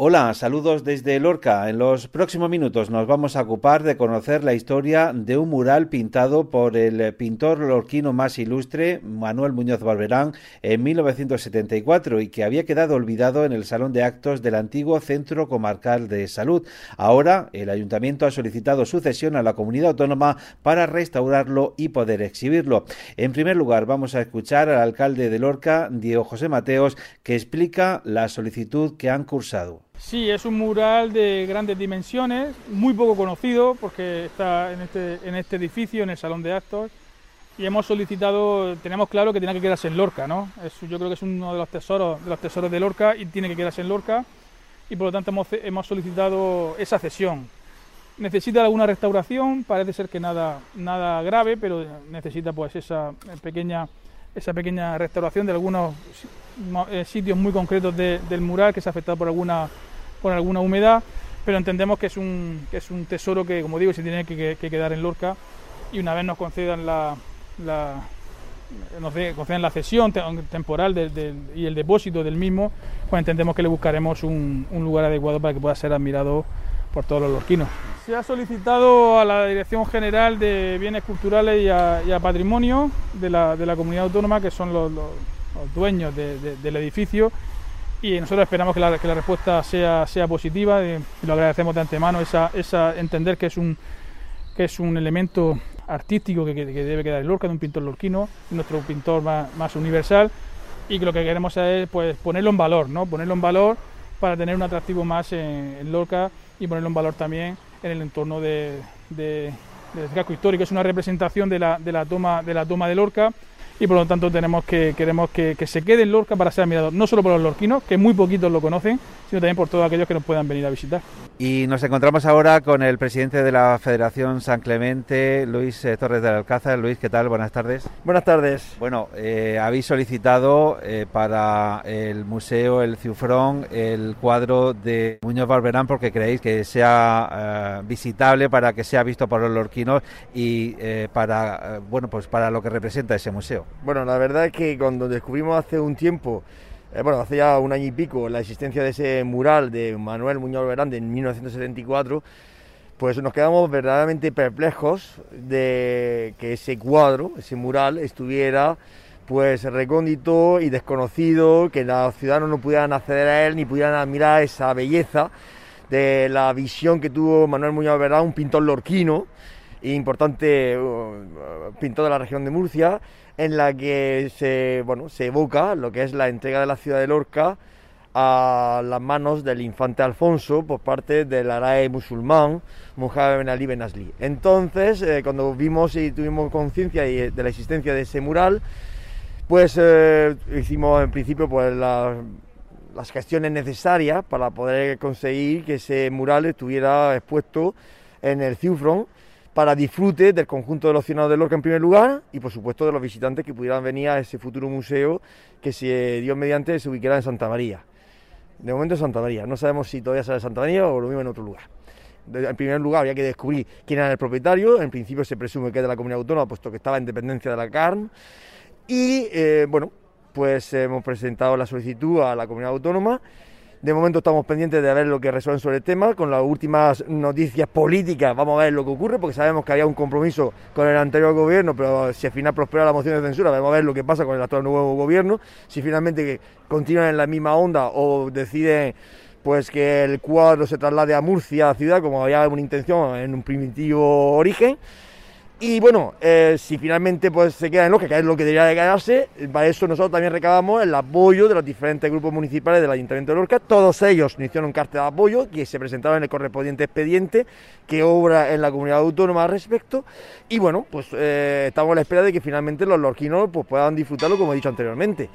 Hola, saludos desde Lorca. En los próximos minutos nos vamos a ocupar de conocer la historia de un mural pintado por el pintor lorquino más ilustre, Manuel Muñoz Barberán, en 1974 y que había quedado olvidado en el Salón de Actos del antiguo Centro Comarcal de Salud. Ahora, el Ayuntamiento ha solicitado su cesión a la comunidad autónoma para restaurarlo y poder exhibirlo. En primer lugar, vamos a escuchar al alcalde de Lorca, Diego José Mateos, que explica la solicitud que han cursado. Sí, es un mural de grandes dimensiones, muy poco conocido porque está en este, en este edificio, en el Salón de Actos, y hemos solicitado, tenemos claro que tiene que quedarse en Lorca, ¿no? yo creo que es uno de los tesoros de los tesoros de Lorca y tiene que quedarse en Lorca, y por lo tanto hemos, hemos solicitado esa cesión. Necesita alguna restauración, parece ser que nada, nada grave, pero necesita pues esa pequeña, esa pequeña restauración de algunos eh, sitios muy concretos del mural que se ha afectado por alguna con alguna humedad, pero entendemos que es un, que es un tesoro que, como digo, se tiene que, quedar en Lorca y una vez nos concedan la, la nos concedan la cesión temporal y el depósito del mismo, pues entendemos que le buscaremos un, lugar adecuado para que pueda ser admirado por todos los lorquinos. Se ha solicitado a la Dirección General de Bienes Culturales y a, Patrimonio de la, Comunidad Autónoma, que son los, dueños del edificio, y nosotros esperamos que la, respuesta sea, positiva y lo agradecemos de antemano, esa, entender que es un, que es un elemento artístico que, debe quedar en Lorca, de un pintor lorquino, nuestro pintor más, universal y que lo que queremos es pues, ponerlo en valor, ¿no? ponerlo en valor para tener un atractivo más en, Lorca y ponerlo en valor también en el entorno de, del casco histórico. Es una representación de la, de la, toma, de la toma de Lorca y por lo tanto tenemos que, queremos que, se quede en Lorca para ser admirado, no solo por los lorquinos, que muy poquitos lo conocen, sino también por todos aquellos que nos puedan venir a visitar. Y nos encontramos ahora con el presidente de la Federación San Clemente, Luis eh, Torres del Alcázar. Luis, ¿qué tal? Buenas tardes. Buenas tardes. Bueno, eh, habéis solicitado eh, para el Museo El Ciufrón el cuadro de Muñoz Barberán porque creéis que sea visitable para que sea visto por los lorquinos y para, bueno, pues para lo que representa ese museo. Bueno, la verdad es que cuando descubrimos hace un tiempo, eh, bueno, hace ya un año y pico, la existencia de ese mural de Manuel Muñoz Verande en 1974, pues nos quedamos verdaderamente perplejos de que ese cuadro, ese mural, estuviera pues recóndito y desconocido, que los ciudadanos no pudieran acceder a él ni pudieran admirar esa belleza de la visión que tuvo Manuel Muñoz Verán, un pintor lorquino, importante uh, pintor de la región de Murcia, en la que se, bueno, se evoca lo que es la entrega de la ciudad de Lorca a las manos del infante Alfonso por parte del arae musulmán Mohamed Ben Ali Ben Asli. Entonces, eh, cuando vimos y tuvimos conciencia de la existencia de ese mural, pues eh, hicimos en principio pues, las gestiones necesarias para poder conseguir que ese mural estuviera expuesto en el Ciufron para disfrute del conjunto de los ciudadanos de Lorca en primer lugar y por supuesto de los visitantes que pudieran venir a ese futuro museo que si Dios mediante se ubicará en Santa María. De momento en Santa María, no sabemos si todavía será en Santa María o lo mismo en otro lugar. En primer lugar había que descubrir quién era el propietario, en principio se presume que es de la comunidad autónoma puesto que estaba en dependencia de la CARN y eh, bueno, pues hemos presentado la solicitud a la comunidad autónoma de momento estamos pendientes de ver lo que resuelven sobre el tema. Con las últimas noticias políticas vamos a ver lo que ocurre, porque sabemos que había un compromiso con el anterior gobierno, pero si al final prospera la moción de censura, vamos a ver lo que pasa con el actual nuevo gobierno. Si finalmente continúan en la misma onda o deciden pues que el cuadro se traslade a Murcia, ciudad, como había una intención en un primitivo origen. Y bueno, eh, si finalmente pues, se queda en Lorca, que es lo que debería de quedarse, para eso nosotros también recabamos el apoyo de los diferentes grupos municipales del Ayuntamiento de Lorca. Todos ellos nos hicieron un cartel de apoyo que se presentaron en el correspondiente expediente que obra en la comunidad autónoma al respecto. Y bueno, pues eh, estamos a la espera de que finalmente los lorquinos pues, puedan disfrutarlo, como he dicho anteriormente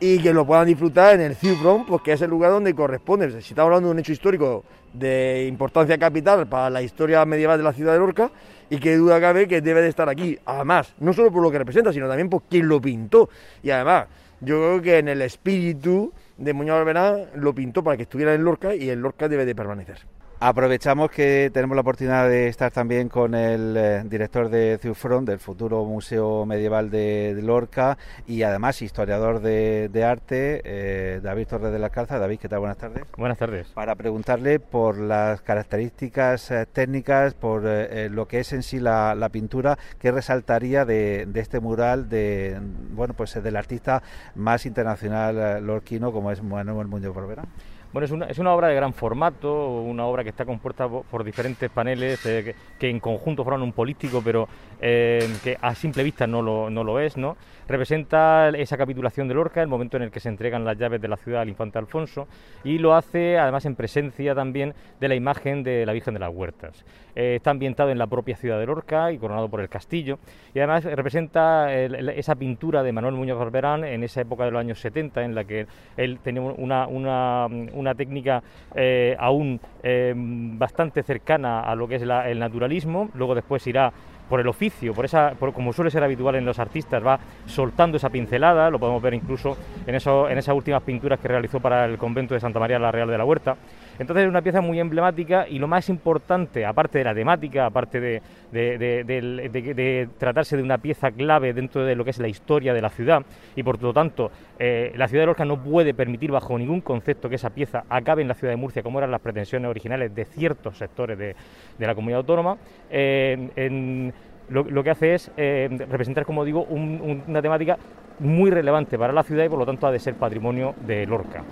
y que lo puedan disfrutar en el Ciufron, porque es el lugar donde corresponde. Si estamos hablando de un hecho histórico de importancia capital para la historia medieval de la ciudad de Lorca, y que duda cabe que debe de estar aquí. Además, no solo por lo que representa, sino también por quien lo pintó. Y además, yo creo que en el espíritu de Muñoz Alberán lo pintó para que estuviera en Lorca y en Lorca debe de permanecer. Aprovechamos que tenemos la oportunidad de estar también con el eh, director de Ciufrón, del futuro Museo Medieval de, Lorca, y además historiador de, arte, eh, David Torres de la Calza. David, ¿qué tal? Buenas tardes. Buenas tardes. Para preguntarle por las características eh, técnicas, por lo que es en sí la, pintura, ¿qué resaltaría de, este mural de bueno pues del artista más internacional lorquino como es Manuel Muñoz Barbera? Bueno, es una, es una, obra de gran formato, una obra que está compuesta por, diferentes paneles eh, que, en conjunto forman un político, pero eh, que a simple vista no lo, no lo es, ¿no? Representa esa capitulación de Lorca, el momento en el que se entregan las llaves de la ciudad al infante Alfonso, y lo hace además en presencia también de la imagen de la Virgen de las Huertas. Eh, está ambientado en la propia ciudad de Lorca y coronado por el castillo, y además representa esa pintura de Manuel Muñoz Barberán en esa época de los años 70, en la que él tenía una, técnica eh, aún eh, bastante cercana a lo que es el naturalismo, luego después irá por el oficio, por esa, como suele ser habitual en los artistas, va soltando esa pincelada, lo podemos ver incluso en, eso, en esas últimas pinturas que realizó para el convento de Santa María la Real de la Huerta. Entonces es una pieza muy emblemática y lo más importante, aparte de la temática, aparte de, tratarse de una pieza clave dentro de lo que es la historia de la ciudad y por lo tanto eh, la ciudad de Lorca no puede permitir bajo ningún concepto que esa pieza acabe en la ciudad de Murcia como eran las pretensiones originales de ciertos sectores de, la comunidad autónoma. Eh, lo, que hace es eh, representar, como digo, una temática muy relevante para la ciudad y por lo tanto ha de ser patrimonio de Lorca.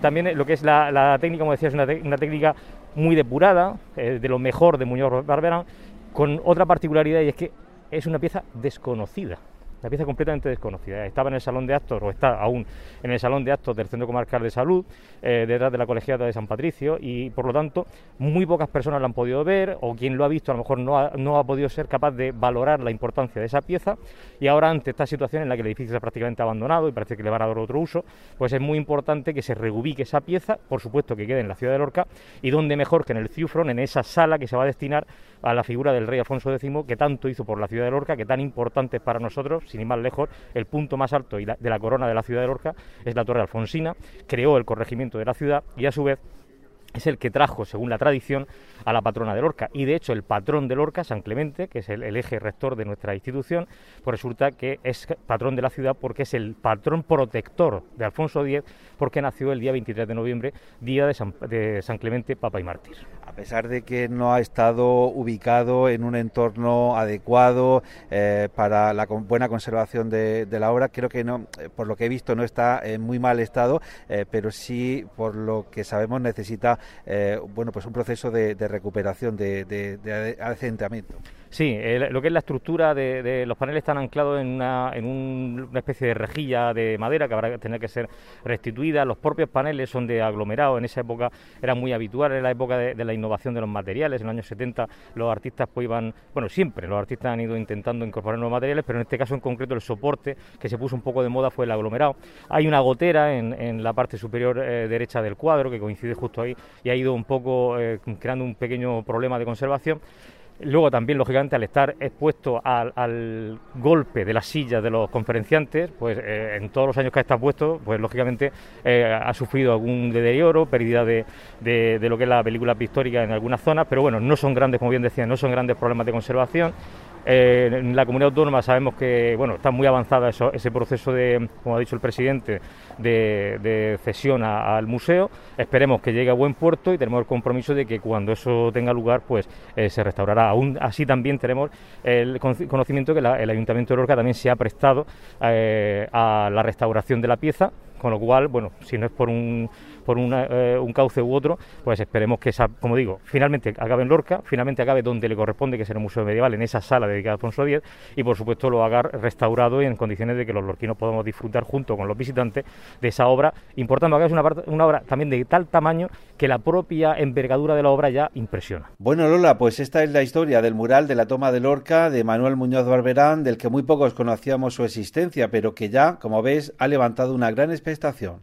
También lo que es la, técnica, como decía, es una, técnica muy depurada, eh, de lo mejor de Muñoz Barberán, con otra particularidad y es que es una pieza desconocida la pieza completamente desconocida. Estaba en el salón de actos, o está aún en el salón de actos del Centro Comarcal de Salud, eh, detrás de la colegiata de San Patricio, y por lo tanto muy pocas personas la han podido ver, o quien lo ha visto a lo mejor no ha, no ha podido ser capaz de valorar la importancia de esa pieza, y ahora ante esta situación en la que el edificio está prácticamente abandonado y parece que le van a dar otro uso, pues es muy importante que se reubique esa pieza, por supuesto que quede en la ciudad de Lorca, y donde mejor que en el Ciufron, en esa sala que se va a destinar a la figura del rey Alfonso X, que tanto hizo por la ciudad de Lorca, que tan importante es para nosotros, sin ir más lejos, el punto más alto de la corona de la ciudad de Lorca es la Torre Alfonsina, creó el corregimiento de la ciudad y a su vez es el que trajo, según la tradición, a la patrona de Lorca. Y de hecho, el patrón de Lorca, San Clemente, que es el, eje rector de nuestra institución, pues resulta que es patrón de la ciudad porque es el patrón protector de Alfonso X, porque nació el día 23 de noviembre, día de San, Clemente, Papa y Mártir. A pesar de que no ha estado ubicado en un entorno adecuado eh, para la buena conservación de, la obra, creo que no, eh, por lo que he visto, no está en muy mal estado, eh, pero sí, por lo que sabemos, necesita bueno, pues un proceso de, recuperación, de, de, de Sí, lo que es la estructura de, los paneles están anclados en, una, en una especie de rejilla de madera que habrá que tener que ser restituida. Los propios paneles son de aglomerado. En esa época era muy habitual, en la época de, la innovación de los materiales. En los años 70 los artistas pues iban, bueno, siempre los artistas han ido intentando incorporar nuevos materiales, pero en este caso en concreto el soporte que se puso un poco de moda fue el aglomerado. Hay una gotera en, la parte superior eh, derecha del cuadro que coincide justo ahí y ha ido un poco eh, creando un pequeño problema de conservación. Luego también, lógicamente, al estar expuesto al, golpe de las sillas de los conferenciantes, pues eh, en todos los años que ha estado puesto, pues lógicamente eh, ha sufrido algún deterioro, pérdida de, de, lo que es la película pictórica en algunas zonas, pero bueno, no son grandes, como bien decía, no son grandes problemas de conservación. Eh, en la comunidad autónoma sabemos que bueno está muy avanzada ese proceso de, como ha dicho el presidente, de, cesión al museo. Esperemos que llegue a buen puerto y tenemos el compromiso de que cuando eso tenga lugar, pues eh, se restaurará. Aún así también tenemos el conocimiento que el Ayuntamiento de Lorca también se ha prestado eh, a la restauración de la pieza con lo cual, bueno, si no es por un, por eh, un cauce u otro, pues esperemos que esa, como digo, finalmente acabe en Lorca, finalmente acabe donde le corresponde, que es en el Museo Medieval, en esa sala dedicada a Alfonso X, y por supuesto lo haga restaurado y en condiciones de que los lorquinos podamos disfrutar junto con los visitantes de esa obra, importando que es una, una obra también de tal tamaño que la propia envergadura de la obra ya impresiona. Bueno, Lola, pues esta es la historia del mural de la toma de Lorca de Manuel Muñoz Barberán, del que muy pocos conocíamos su existencia, pero que ya, como ves, ha levantado una gran expectación.